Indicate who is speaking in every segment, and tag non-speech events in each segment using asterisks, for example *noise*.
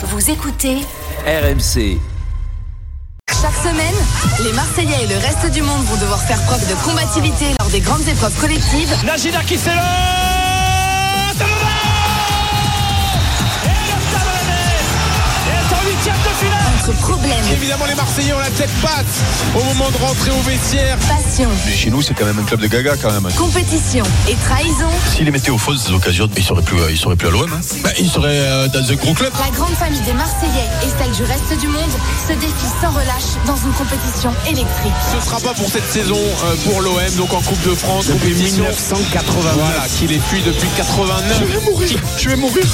Speaker 1: Vous écoutez
Speaker 2: RMC.
Speaker 1: chaque semaine, les Marseillais et le reste du monde vont devoir faire preuve de combativité lors des grandes épreuves collectives.
Speaker 3: Najida qui
Speaker 1: problèmes,
Speaker 4: Évidemment, les Marseillais ont la tête basse au moment de rentrer au vestiaire.
Speaker 1: passion,
Speaker 5: Mais chez nous, c'est quand même un club de gaga quand même.
Speaker 1: compétition et trahison,
Speaker 5: S'il les mettait au fond de ces occasions, il serait plus, il serait plus à l'OM. Hein. Bah, il serait euh, dans un gros club.
Speaker 1: la grande famille des Marseillais et celle du reste du monde se défient sans relâche dans une compétition électrique.
Speaker 4: Ce sera pas pour cette saison euh, pour l'OM, donc en Coupe de France, compétition.
Speaker 3: 1980.
Speaker 4: Voilà, qui les fuit depuis 89.
Speaker 5: Je vais mourir.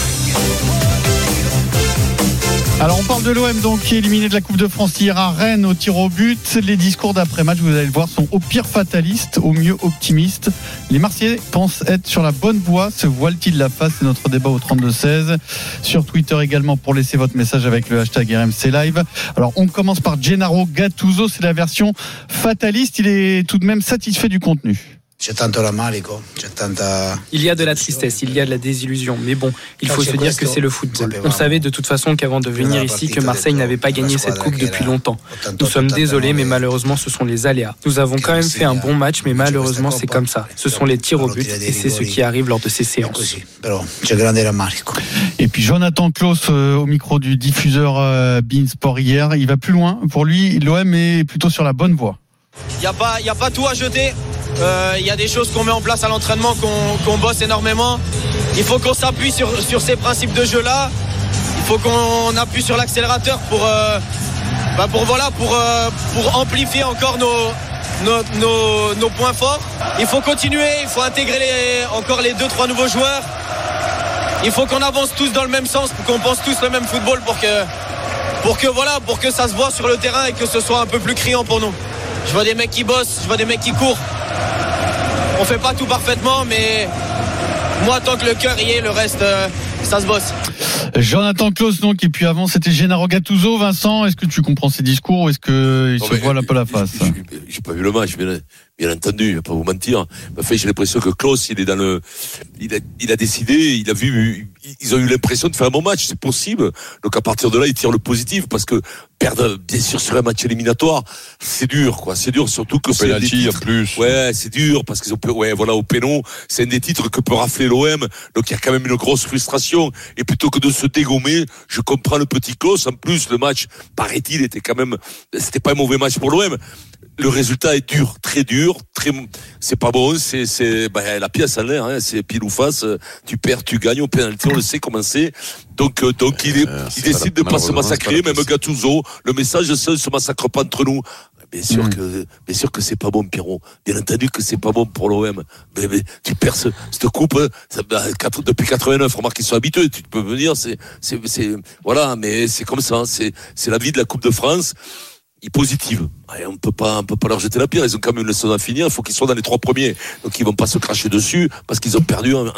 Speaker 6: Alors on parle de l'OM donc qui est éliminé de la Coupe de France hier à Rennes au tir au but. Les discours d'après-match, vous allez le voir, sont au pire fatalistes, au mieux optimistes. Les Marseillais pensent être sur la bonne voie. Se voile-t-il la face C'est notre débat au 32-16. Sur Twitter également pour laisser votre message avec le hashtag RMC Live. Alors on commence par Gennaro Gattuso, c'est la version fataliste. Il est tout de même satisfait du contenu.
Speaker 7: C'è tanto rammarico, c'è tanta...
Speaker 8: Il y a de la tristesse, il y a de la désillusion, mais bon, il faut se dire que c'est le football. On savait de toute façon qu'avant de venir ici, que Marseille n'avait pas gagné cette coupe depuis longtemps. Nous sommes désolés, mais malheureusement, ce sont les aléas. Nous avons quand même fait un bon match, mais malheureusement, c'est comme ça. Ce sont les tirs au but, et c'est ce qui arrive lors de ces séances.
Speaker 6: Et puis Jonathan Klaus euh, au micro du diffuseur euh, Bein Sport hier, il va plus loin. Pour lui, l'OM est plutôt sur la bonne voie.
Speaker 9: Il n'y a, pas- y a pas tout à jeter. Euh, Il y a des choses qu'on met en place à l'entraînement, qu'on bosse énormément. Il faut qu'on s'appuie sur, sur ces principes de jeu-là. Il faut qu'on appuie sur l'accélérateur pour, euh, bah pour, voilà, pour, euh, pour amplifier encore nos, nos, nos- points forts. Il faut continuer, il faut intégrer encore les deux, trois nouveaux joueurs. Il faut qu'on avance tous dans le même sens, qu'on pense tous le même football pour que, pour que voilà, pour que ça se voit sur le terrain et que ce soit un peu plus criant pour nous. Je vois des mecs qui bossent, je vois des mecs qui courent. On fait pas tout parfaitement, mais moi tant que le cœur y est, le reste, euh, ça se bosse.
Speaker 6: Jonathan Klaus donc et puis avant c'était Gennaro Gattuso. Vincent, est-ce que tu comprends ces discours ou est-ce que il
Speaker 10: Non,
Speaker 6: se voile un peu la face
Speaker 10: j'ai- pas vu le match, bien, bien entendu, je vais pas vous mentir. En fait, j'ai l'impression que Klaus, il est dans le, il a, il a décidé, il a vu, ils ont eu l'impression de faire un bon match, c'est possible. Donc à partir de là, il tire le positif parce que perdre, bien sûr, sur un match éliminatoire, c'est dur, quoi. C'est dur, surtout que c'est des
Speaker 5: en
Speaker 10: titres-
Speaker 5: plus.
Speaker 10: Ouais, c'est dur parce qu'ils ont, ouais, voilà, au pénon, c'est un des titres que peut rafler l'OM. Donc il y a quand même une grosse frustration. Et plutôt que de se dégommer, je comprends le petit Klaus. En plus, le match, paraît-il, était quand même, c'était pas un mauvais match pour l'OM. Le résultat est dur, très dur, très, c'est pas bon, c'est, c'est, bah, la pièce à l'air, hein, c'est pile ou face. Tu perds, tu gagnes au pénalty, on le sait comment c'est. Donc, euh, donc il, est,
Speaker 5: Euh,
Speaker 10: il décide
Speaker 5: la-
Speaker 10: de pas se massacrer,
Speaker 5: pas
Speaker 10: même. Gattuso. Le message, c'est ne se massacre pas entre nous. Bien sûr
Speaker 6: Mm.
Speaker 10: que, bien sûr que c'est pas bon, Pierrot. Bien entendu que c'est pas bon pour l'OM. Mais, mais tu perds ce- cette coupe, hein, ça, bah, depuis 89. Remarque qu'ils sont habitués. Tu peux venir, c'est, c'est, c'est, voilà, mais c'est comme ça. hein, C'est, c'est la vie de la Coupe de France. Ils positive. On peut pas, on peut pas leur jeter la pierre. Ils ont quand même une leçon à finir. Il faut qu'ils soient dans les trois premiers. Donc ils vont pas se cracher dessus parce qu'ils ont perdu en, en-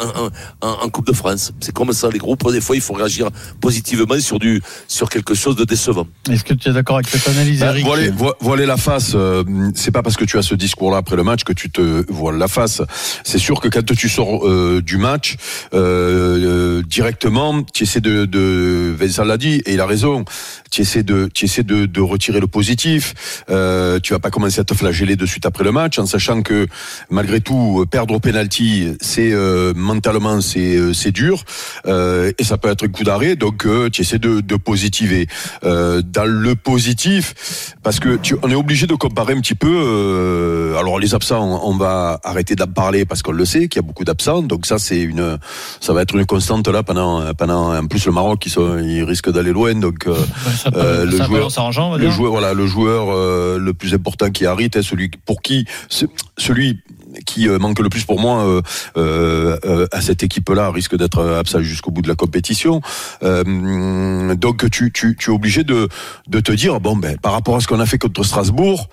Speaker 10: en- en Coupe de France. C'est comme ça, les groupes. Des fois, il faut réagir positivement sur du, sur quelque chose de décevant.
Speaker 6: Est-ce que tu es d'accord avec cette analyse,
Speaker 5: Bah,
Speaker 6: Eric
Speaker 5: voiler, vo- voiler la face, euh, c'est pas parce que tu as ce discours-là après le match que tu te voiles la face. C'est sûr que quand tu sors euh, du match, euh, euh, directement, tu essaies de, de Vincent l'a dit et il a raison. Tu essaies de, tu essaies de, de retirer le positif. Euh, tu vas pas commencer à te flageller de suite après le match, en sachant que malgré tout, euh, perdre au penalty, c'est euh, mentalement c'est euh, c'est dur euh, et ça peut être un coup d'arrêt. Donc euh, tu essaies de, de positiver. Euh, dans le positif, parce que tu, on est obligé de comparer un petit peu. euh, alors les absents, on, on va arrêter d'en parler parce qu'on le sait qu'il y a beaucoup d'absents. Donc ça c'est une, ça va être une constante là pendant pendant. En plus le Maroc, ils sont, ils risquent d'aller loin. Donc euh,
Speaker 6: Ça peut-
Speaker 5: euh, le joueur-
Speaker 6: en
Speaker 5: le joueur, voilà, le joueur euh, le plus important qui arrive, est celui pour qui, ce- celui qui euh, manque le plus pour moi euh, à cette équipe-là risque d'être absent jusqu'au bout de la compétition. Donc tu, es obligé de, te dire bon ben par rapport à ce qu'on a fait contre Strasbourg,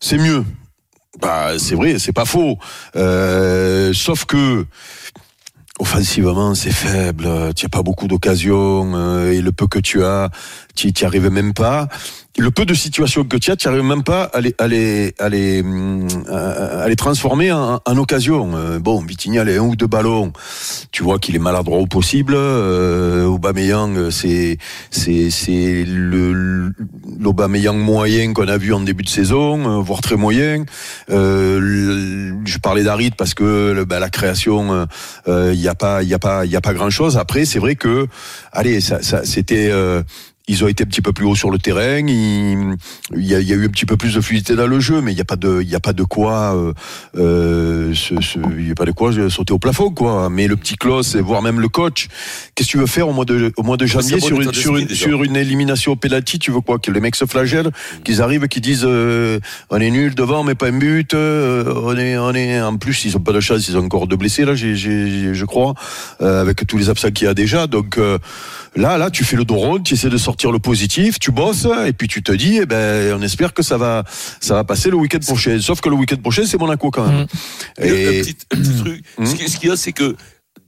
Speaker 5: c'est mieux. Bah c'est vrai, c'est pas faux. Sauf que offensivement, c'est faible. Tu n'as pas beaucoup d'occasions et le peu que tu as, tu n'y arrives même pas. Le peu de situations que tu as, tu n'arrives même pas à les, à les, à les, hum, à les transformer en, occasion. Euh, bon, Vitinha, il a un ou deux ballons. Tu vois qu'il est maladroit au possible. Euh, Aubameyang, c'est, c'est, c'est le, l'Aubameyang moyen qu'on a vu en début de saison, euh, voire très moyen. Euh, je parlais d'Arid parce que ben, la création, il n'y a pas, il a pas, il a pas grand chose. Après, c'est vrai que, allez, ça, ça c'était ils ont été un petit peu plus haut sur le terrain. Il, y, a, il y, a, eu un petit peu plus de fluidité dans le jeu, mais il n'y a pas de, il y a pas de quoi, euh, euh, il y a pas de quoi sauter au plafond, quoi. Mais le petit Klaus, voire même le coach, qu'est-ce que tu veux faire au mois de, au mois de janvier sur, une, sur, une, sur une élimination au penalty Tu veux quoi? Que les mecs se flagellent, qu'ils arrivent, qu'ils disent, euh, on est nul devant, mais pas un but. Euh, on est, on est. En plus, ils ont pas de chance, ils ont encore deux blessés là, j'ai, je crois, euh, avec tous les absents qu'il y a déjà. Donc là, là, tu fais le dos rond, tu essaies de sortir le positif, tu bosses et puis tu te dis, eh ben, on espère que ça va, ça va passer le week-end prochain. Sauf que le week-end prochain, c'est Monaco quand même.
Speaker 10: Mmh. Et, un petit, truc, mmh. ce qu'il y a, c'est que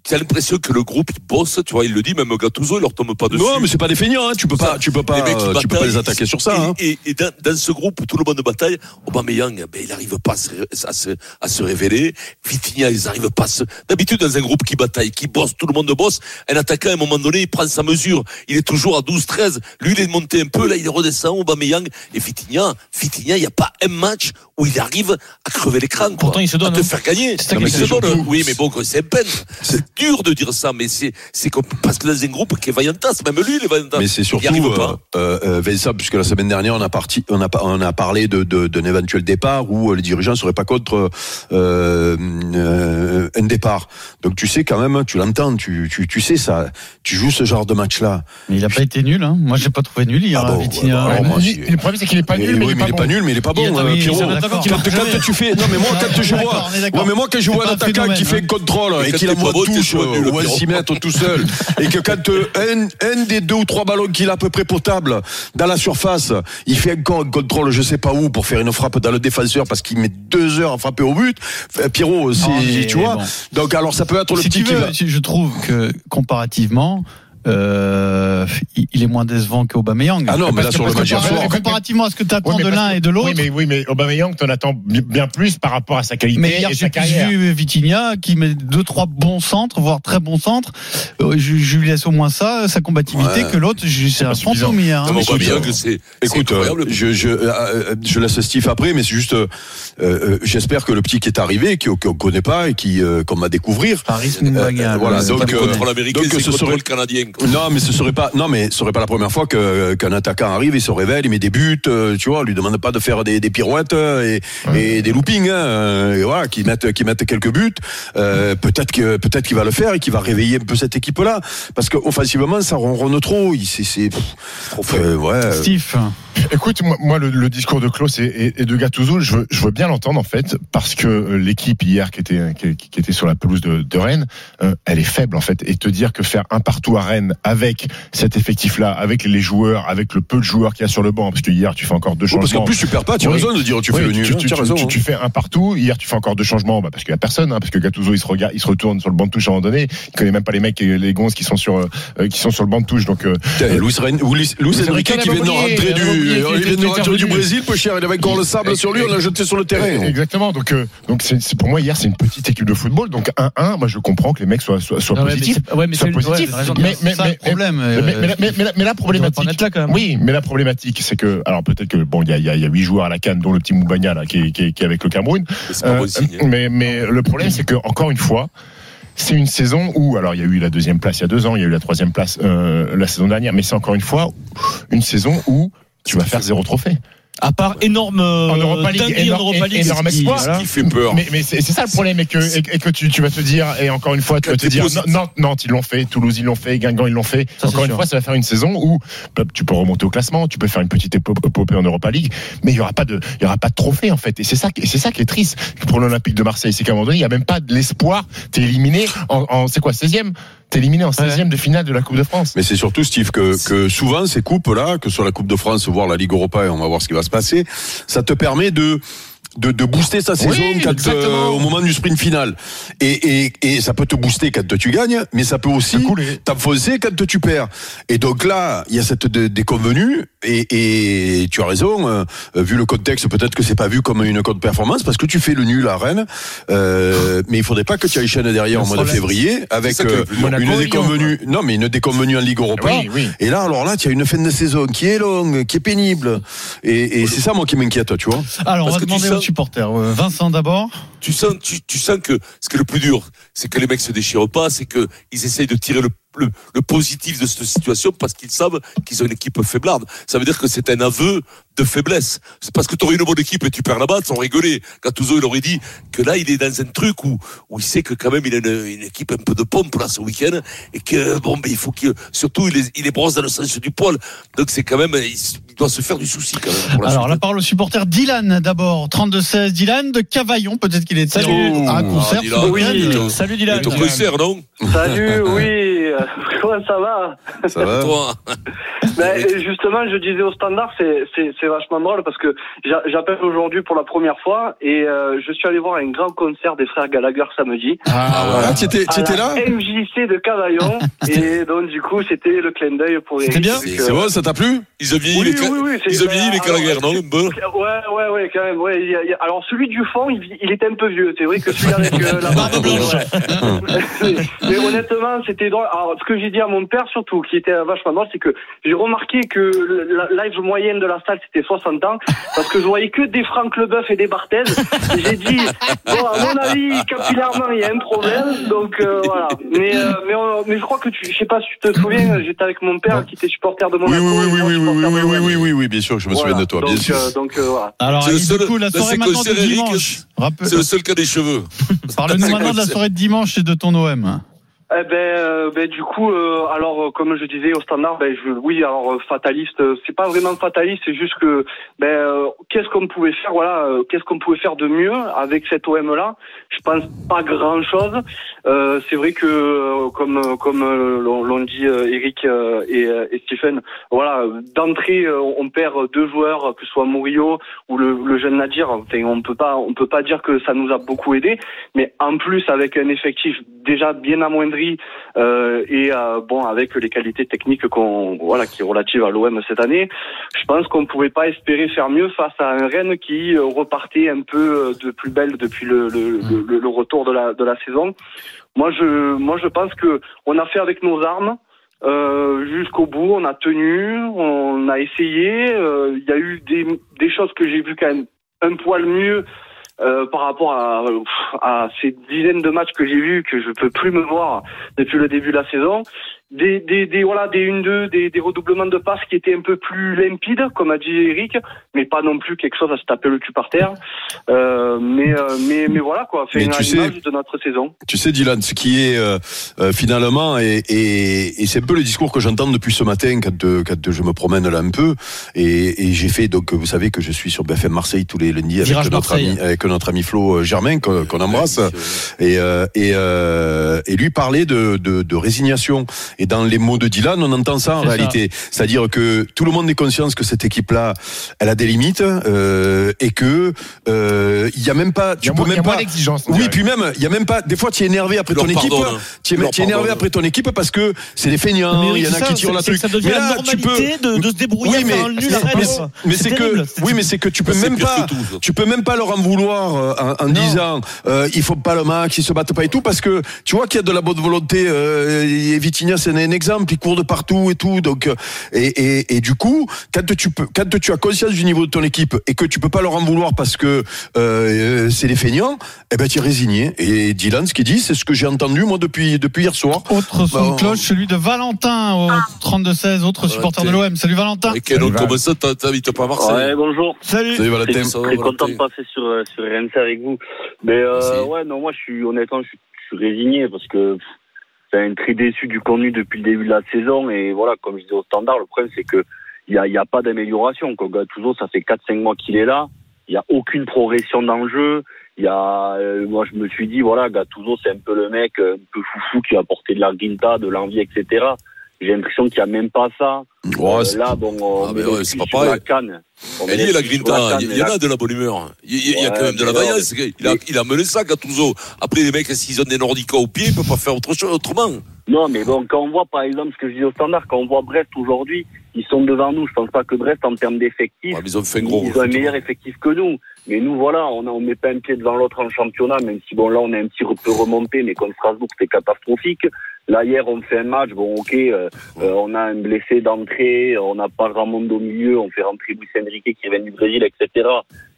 Speaker 10: tu as l'impression que le groupe bosse, tu vois, il le dit, même Gattuso, il leur tombe pas dessus.
Speaker 5: Non, mais c'est pas des feignants, hein. tu peux pas, tu peux pas, tu peux pas les attaquer sur ça.
Speaker 10: Et,
Speaker 5: hein.
Speaker 10: et, et dans, dans, ce groupe, tout le monde de bataille, Aubameyang, ben, il n'arrive pas à se, à, se, à se, révéler. Vitinha, ils n'arrivent pas à se... D'habitude, dans un groupe qui bataille, qui bosse, tout le monde bosse, un attaquant, à un moment donné, il prend sa mesure. Il est toujours à 12, 13. Lui, il est monté un peu, là, il redescend, Aubameyang. Et Vitinha, Vitinha, il n'y a pas un match où il arrive à crever l'écran.
Speaker 2: Pourtant, il se donne.
Speaker 10: À te hein. faire gagner.
Speaker 2: C'est il se
Speaker 10: donne. Oui, mais bon, c'est peine. C'est dur de dire ça, mais c'est, c'est parce que dans un groupe qui est vaillantasse, même lui, il est vaillantasse.
Speaker 5: Mais c'est surtout, il pas. Euh, euh, Vincent, puisque la semaine dernière, on a parti, on a, on a parlé de, de, d'un éventuel départ où les dirigeants seraient pas contre, euh, euh, un départ. Donc tu sais quand même, tu l'entends, tu, tu, tu sais ça, tu joues ce genre de match-là.
Speaker 6: Mais il a pas été nul, hein. Moi, j'ai pas trouvé nul hier, ah bon,
Speaker 2: le problème, c'est qu'il est pas nul, mais,
Speaker 5: oui,
Speaker 2: il, est
Speaker 5: pas, nul, mais il est pas bon, hein, Pierrot. Quand, tu fais, non, mais moi, quand je vois, mais moi, quand je vois un attaquant qui fait un contrôle et qu'il envoie touche ou un 6 mètres tout seul, et que quand un, un des deux ou trois ballons qu'il a à peu près potable dans la surface, il fait encore un contrôle, je sais pas où, pour faire une frappe dans le défenseur parce qu'il met deux heures à frapper au but. Pierrot, tu vois. Donc alors ça peut être le petit
Speaker 6: qui Je trouve que comparativement, euh, il est moins décevant qu'Aubameyang.
Speaker 5: Ah non, mais là sur le match
Speaker 6: comparativement à ce que tu attends de l'un et de l'autre.
Speaker 2: Oui, mais oui, mais Aubameyang, t'en attends bien plus par rapport à sa qualité mais hier, et sa carrière.
Speaker 6: J'ai vu Vitinha qui met deux trois bons centres, voire très bons centres. Euh, je, je lui laisse au moins ça, sa combativité, ouais. que l'autre, c'est un fantôme hier.
Speaker 10: Hein. C'est
Speaker 5: écoute, euh, je, je, euh, je laisse Steve après, mais c'est juste, euh, j'espère que le petit qui est arrivé, qu'on connaît pas et qui qu'on va découvrir.
Speaker 6: Paris Voilà,
Speaker 10: donc, l'Américain, c'est contre le Canadien. *laughs*
Speaker 5: Non, mais ce serait pas, non, mais ce serait pas la première fois que qu'un attaquant arrive, il se révèle, il met des buts, euh, tu vois, on lui demande pas de faire des, des pirouettes euh, et, et des loopings, hein, euh, et voilà, qui mettent qui mettent quelques buts. Euh, peut-être que peut-être qu'il va le faire et qu'il va réveiller un peu cette équipe-là, parce qu'offensivement, ça ronronne trop. C'est c'est trop
Speaker 6: fait. ouais. Steve.
Speaker 2: Écoute, moi, le, le, discours de Klaus et, et, de Gattuso, je veux, je veux bien l'entendre en fait, parce que l'équipe hier qui était qui, qui, était sur la pelouse de, de Rennes, euh, elle est faible en fait, et te dire que faire un partout à Rennes avec cet effectif-là, avec les joueurs, avec le peu de joueurs qu'il y a sur le banc, parce que hier tu fais encore deux changements.
Speaker 5: parce qu'en plus tu perds pas, tu as raison de dire tu fais le nul.
Speaker 2: Tu,
Speaker 5: raison,
Speaker 2: tu, tu, fais un partout. Hier tu fais encore deux changements, bah, parce qu'il y a personne, hein, parce que Gattuso il se regarde, il se retourne sur le banc de touche à un moment donné, il connaît même pas les mecs, les gonzes qui sont sur euh, qui sont sur le banc de touche. Donc euh,
Speaker 5: Louis Enrique qui vient de rentrer du du Brésil, peu cher. Il avait encore le sable sur lui, on l'a jeté sur le terrain.
Speaker 2: Exactement. Donc, euh, donc c'est pour moi hier, c'est une petite équipe de football. Donc 1-1, moi je comprends que les mecs soient, soient, soient positifs.
Speaker 6: Ouais, mais c'est positif. Mais, mais, mais, problème.
Speaker 2: Mais, la problématique. Oui, mais la problématique, c'est que, alors peut-être que bon, il y a, y a huit joueurs à la canne, dont le petit Moubagna là, qui, qui, qui est avec le Cameroun.
Speaker 10: Euh,
Speaker 2: mais, mais le problème, c'est que encore une fois c'est une saison où, alors il y a eu la deuxième place il y a deux ans, il y a eu la troisième place euh, la saison dernière, mais c'est encore une fois une saison où tu vas faire zéro trophée.
Speaker 6: À part énorme en Europa League, énorme,
Speaker 2: énorme espoir,
Speaker 10: qui fait peur.
Speaker 2: Mais, mais c'est ça le problème, et que, et, que tu, tu, vas te dire, et encore une fois, tu vas te dire, non, non, ils l'ont fait, Toulouse ils l'ont fait, Guingamp ils l'ont fait. encore une fois, ça va faire une saison où bah, tu peux remonter au classement, tu peux faire une petite épopée en Europa League, mais il y aura pas de, il y aura pas de trophée en fait. Et c'est ça, c'est ça qui est triste pour l'Olympique de Marseille, c'est qu'à un moment donné, il y a même pas de l'espoir. T'es éliminé en, en c'est quoi, 16e T'es éliminé en 16e de finale de la Coupe de France.
Speaker 5: Mais c'est surtout, Steve, que, que souvent ces coupes-là, que sur la Coupe de France, voire la Ligue Europa, et on va voir ce qui va se passer, ça te permet de de, de booster sa saison quand, euh, au moment du sprint final. Et, et, et ça peut te booster quand tu gagnes, mais ça peut aussi t'enfoncer quand tu perds. Et donc là, il y a cette déconvenue, et, et tu as raison, euh, vu le contexte, peut-être que c'est pas vu comme une de performance, parce que tu fais le nul à Rennes, euh, mais il faudrait pas que tu ailles chaîne derrière au mois de février, avec euh, une déconvenue, non mais une déconvenue en Ligue Europa. Et là, alors là, tu as une fin de saison qui est longue, qui est pénible, et, et c'est ça moi qui m'inquiète, tu vois.
Speaker 6: Alors on va demander aux supporters. Euh, Vincent d'abord.
Speaker 10: Tu sens, que ce qui est le plus dur, c'est que les mecs se déchirent pas, c'est que ils essayent de tirer le le, le, positif de cette situation parce qu'ils savent qu'ils ont une équipe faiblarde. Ça veut dire que c'est un aveu de faiblesse. C'est parce que tu aurais une bonne équipe et tu perds là-bas, on rigolait. Gattuso, il aurait dit que là, il est dans un truc où, où il sait que quand même, il a une, une équipe un peu de pompe là ce week-end et que, bon, mais il faut qu'il, surtout, il est, il est brosse dans le sens du poil. Donc c'est quand même, il doit se faire du souci quand même.
Speaker 6: Alors, la parole au supporter Dylan d'abord, 32-16. Dylan de Cavaillon, peut-être qu'il est
Speaker 10: Salut.
Speaker 6: à un concert.
Speaker 10: Ah,
Speaker 6: oui.
Speaker 10: Salut Dylan. Ton concert, non?
Speaker 11: Salut, oui. *laughs* Comment ça va
Speaker 5: Ça va.
Speaker 10: Toi. *laughs*
Speaker 11: Ben, justement, je disais au standard, c'est, vachement drôle parce que j'appelle aujourd'hui pour la première fois et euh, je suis allé voir un grand concert des frères Gallagher samedi.
Speaker 5: Ah, voilà. Tu étais, tu étais là?
Speaker 11: MJC de Cavaillon *laughs* et donc du coup c'était le clin d'œil pour
Speaker 6: C'était bien?
Speaker 5: C'est bon, ça t'a plu?
Speaker 10: Ils ont vieilli
Speaker 11: Oui,
Speaker 10: les,
Speaker 11: oui, oui, c'est-
Speaker 10: ils ont vieilli les Gallagher,
Speaker 11: alors,
Speaker 10: non Bon.
Speaker 11: Ouais, ouais, ouais, quand même. Ouais, il y a- il y a- alors celui du fond, il, il était un peu vieux. C'est vrai que celui avec euh, la barbe blanche. mais, mais honnêtement, c'était drôle. Alors ce que j'ai dit à mon père surtout, qui était vachement drôle, c'est que j'ai remarqué que l'âge moyenne de la salle c'était 60 ans, parce que je voyais que des Franck Leboeuf et des Barthez. J'ai dit, bon, à mon avis, capillairement, il y a un problème. Donc euh, voilà. Mais euh, mais, on- mais je crois que tu, je sais pas si tu te souviens, j'étais avec mon père qui était supporter de Monaco.
Speaker 5: oui, oui, oui, oui, oui, oui, oui, oui, oui, oui, bien sûr, je me
Speaker 11: Voilà.
Speaker 5: souviens de toi, bien
Speaker 11: donc,
Speaker 5: sûr.
Speaker 11: euh, donc euh, voilà.
Speaker 6: Alors,
Speaker 10: C'est le seul-
Speaker 6: du coup, la
Speaker 10: là,
Speaker 6: soirée maintenant de dimanche.
Speaker 10: C'est le seul cas des cheveux. *laughs*
Speaker 6: Parle-nous maintenant de la soirée de dimanche et de ton OM.
Speaker 11: Eh ben, euh, ben du coup, euh, alors euh, comme je disais au standard, ben je, oui, alors euh, fataliste, c'est pas vraiment fataliste, c'est juste que ben qu'est-ce qu'on pouvait faire, voilà, qu'est-ce qu'on pouvait faire de mieux avec cet OM là? Je pense pas grand chose. C'est vrai que comme comme l'ont dit Eric et, Stephen, voilà, d'entrée on perd deux joueurs, que ce soit Murillo ou le, le jeune Nadir. Enfin, on peut pas on peut pas dire que ça nous a beaucoup aidé, mais en plus avec un effectif déjà bien amoindri euh, et euh, bon avec les qualités techniques qui est relative à l'OM cette année, je pense qu'on pouvait pas espérer faire mieux face à un Rennes qui euh, repartait un peu de plus belle depuis le, retour de la saison. Moi je pense que on a fait avec nos armes. Jusqu'au bout, on a tenu, on a essayé. Il y a eu des, des choses que j'ai vu quand même un poil mieux euh, par rapport à, ces dizaines de matchs que j'ai vus que je peux plus me voir depuis le début de la saison. Des, des, des voilà des 1-2, des, des redoublements de passes qui étaient un peu plus limpides, comme a dit Eric, mais pas non plus quelque chose à se taper le cul par terre. Euh, mais, euh, mais mais voilà quoi, fait une image de notre saison.
Speaker 5: Tu sais, Dylan, ce qui est euh, euh, finalement, et, et, et c'est un peu le discours que j'entends depuis ce matin quand, euh, quand je me promène là un peu, et, et j'ai fait, donc vous savez que je suis sur BFM Marseille tous les lundis avec
Speaker 6: Virage
Speaker 5: notre,
Speaker 6: Marseille.
Speaker 5: ami, avec notre ami Flo Germain qu'on qu'on embrasse, et, euh, et, euh, et lui parlait de, de, de résignation. Et dans les mots de Dylan, on entend ça en réalité. C'est-à-dire que tout le monde est conscient que cette équipe-là, elle a des limites, euh, et que euh, il y a même pas,
Speaker 2: y
Speaker 5: tu
Speaker 2: a
Speaker 5: peux
Speaker 2: moins- il y a
Speaker 5: même pas.
Speaker 2: d'exigence,
Speaker 5: Oui, puis même, il y a même pas. Des fois, tu es énervé après
Speaker 10: Leur
Speaker 5: ton équipe.
Speaker 10: pardonne.
Speaker 5: Tu es, énervé après ton équipe parce que c'est des feignants. Il y en a qui tirent la truc. Mais là, tu peux.
Speaker 6: de- de se débrouiller
Speaker 5: Oui, mais,
Speaker 6: C'est
Speaker 5: que, oui, mais c'est que tu peux même pas, tu peux même pas leur en vouloir euh, en, en disant, euh, il faut pas le match, ils se battent pas et tout, parce que tu vois qu'il y a de la bonne volonté. Euh, et Vitinha, c'est un exemple, il court de partout et tout. Donc, euh, et, et, et du coup, quand tu peux, quand tu as conscience du niveau de ton équipe et que tu peux pas leur en vouloir parce que euh, c'est des feignants, eh ben tu es résigné. Et Dylan, ce qu'il dit, c'est ce que j'ai entendu moi depuis depuis hier soir.
Speaker 6: Autre son
Speaker 5: Bah,
Speaker 6: de cloche, celui de Valentin au 32-16, autre supporter de l'OM. Salut Valentin.
Speaker 10: Et quel autre comme ça, t'habites pas à Marseille?
Speaker 11: Ouais, bonjour.
Speaker 6: Salut.
Speaker 5: Salut Valentin.
Speaker 10: Va,
Speaker 11: très content
Speaker 10: Valentin
Speaker 11: de passer sur, euh, sur RMC avec vous. Mais euh, ouais, non, moi, je suis honnêtement, je suis, je suis résigné parce que pff, c'est un très déçu du contenu depuis le début de la saison. Et voilà, comme je disais au standard, le problème, c'est que il y a, y a pas d'amélioration. Gattuso, ça fait 4-5 mois qu'il est là. Il y a aucune progression dans le jeu. Il y a, euh, moi, je me suis dit, voilà, Gattuso, c'est un peu le mec euh, un peu foufou qui va apporter de la grinta, de l'envie, etc.
Speaker 12: j'ai l'impression qu'il n'y a même pas ça.
Speaker 5: Ouais,
Speaker 12: Euh, là, bon, on
Speaker 10: Ah,
Speaker 12: met
Speaker 10: ouais, c'est pas
Speaker 12: sur
Speaker 10: pareil.
Speaker 12: la canne. On
Speaker 10: Elle est la grinta, il y, en a de la bonne humeur. Il y, a quand même de la vaillance. Il a, il a mené ça, Gattuso. Après, les mecs, s'ils ont des Nordica au pied, ils peuvent pas faire autre chose, autrement.
Speaker 12: Non, mais bon, quand on voit, par exemple, ce que je dis au standard, quand on voit Brest aujourd'hui, ils sont devant nous. Je pense pas que Brest, en termes d'effectifs,
Speaker 10: Ouais, ils ont fait un gros
Speaker 12: ils ont un meilleur effectif que nous. Mais nous, voilà, on on met pas un pied devant l'autre en championnat, même si bon, là, on est un petit peu remonté, mais contre Strasbourg, c'était catastrophique. Là, hier, on fait un match, bon, ok, euh, euh, on a un blessé d'entrée, on n'a pas grand monde au milieu, on fait rentrer Luis Enrique qui vient du Brésil, etc.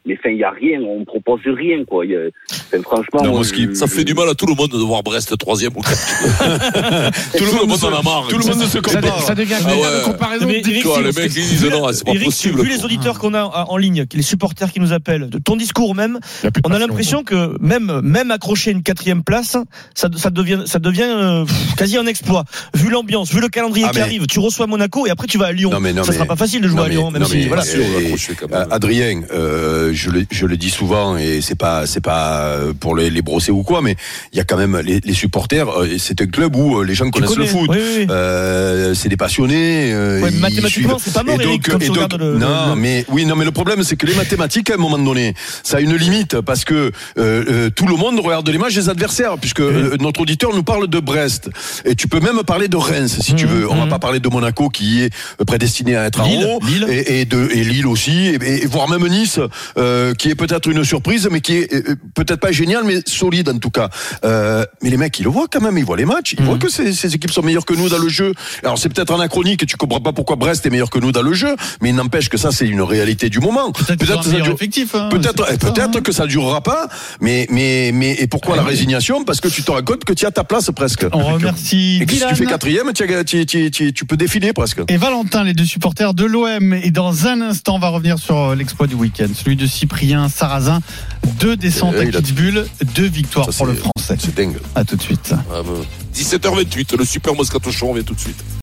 Speaker 12: Mais enfin, il y a rien, on propose rien, quoi. Il y a- enfin, franchement,
Speaker 5: Non,
Speaker 12: moi, je-
Speaker 10: Ça fait du mal à tout le monde de voir Brest troisième ou quatrième. *laughs* tout le monde en a marre.
Speaker 5: Tout le monde ne se compare.
Speaker 2: ça devient
Speaker 10: Ah
Speaker 2: une
Speaker 10: ouais.
Speaker 2: comparaison
Speaker 13: Mais
Speaker 2: difficile.
Speaker 10: Toi, les
Speaker 2: parce que-
Speaker 10: mecs, ils disent non, c'est pas
Speaker 13: Eric,
Speaker 10: possible.
Speaker 13: vu les auditeurs qu'on a en ligne, les supporters qui nous appellent, de ton discours même, on a l'impression que même même accrocher une quatrième place, ça, ça devient ça devient euh, quasi un exploit. Vu l'ambiance, vu le calendrier
Speaker 5: Ah,
Speaker 13: qui
Speaker 5: mais-
Speaker 13: arrive, tu reçois Monaco et après tu vas à Lyon.
Speaker 5: Non, mais non,
Speaker 13: ça
Speaker 5: mais-
Speaker 13: sera pas facile de jouer
Speaker 5: Non,
Speaker 13: à Lyon, même
Speaker 5: non,
Speaker 13: si
Speaker 5: mais-
Speaker 13: voilà.
Speaker 10: sûr, on va
Speaker 5: Et-
Speaker 10: accrocher quand même.
Speaker 5: euh, Adrien, euh, je, le, je le dis souvent et c'est pas c'est pas euh, pour les, les brosser ou quoi, mais il y a quand même les, les supporters. euh, c'est un club où euh, les gens connaissent
Speaker 13: connais,
Speaker 5: le foot.
Speaker 13: oui, oui, oui.
Speaker 5: Euh, c'est des passionnés.
Speaker 13: Ouais,
Speaker 5: ils
Speaker 13: mathématiquement, c'est pas mort,
Speaker 5: Et donc- et donc-
Speaker 13: le-
Speaker 5: Non,
Speaker 13: le-
Speaker 5: mais oui, non, mais le problème c'est que les mathématiques à un moment donné, ça a une limite parce que euh, euh, tout le monde regarde les matchs des adversaires, puisque notre auditeur nous parle de Brest et tu peux même parler de Reims si tu
Speaker 13: Mhm,
Speaker 5: veux. On va
Speaker 13: mhm.
Speaker 5: pas parler de Monaco qui est prédestiné à être
Speaker 13: Lille,
Speaker 5: en haut
Speaker 13: Lille.
Speaker 5: et, et de et Lille aussi et, et voire même Nice euh, qui est peut-être une surprise mais qui est euh, peut-être pas génial mais solide en tout cas Euh, mais les mecs ils le voient quand même ils voient les matchs ils
Speaker 13: Mhm.
Speaker 5: voient que ces, ces équipes sont meilleures que nous dans le jeu alors c'est peut-être anachronique et tu comprends pas pourquoi Brest est meilleur que nous dans le jeu mais il n'empêche que ça c'est une réalité du moment
Speaker 6: Peut-être
Speaker 5: ça dure-
Speaker 6: hein,
Speaker 5: eh,
Speaker 6: ça, hein.
Speaker 5: que ça ne durera pas, mais, mais, mais, et pourquoi la résignation? Parce que tu te rends compte que tu as ta place presque.
Speaker 6: On remercie
Speaker 5: Et que si tu fais quatrième, tu, tu, tu, tu, tu peux défiler presque.
Speaker 6: et Valentin, les deux supporters de l'OM. Et dans un instant, on va revenir sur euh, l'exploit du week-end, celui de Cyprien Sarrazin. Deux descentes à Kitzbühel, deux victoires pour le Français.
Speaker 5: C'est dingue.
Speaker 6: À tout de suite.
Speaker 10: Ah, bah, 17h28, le super Moscato Show, on vient tout de suite.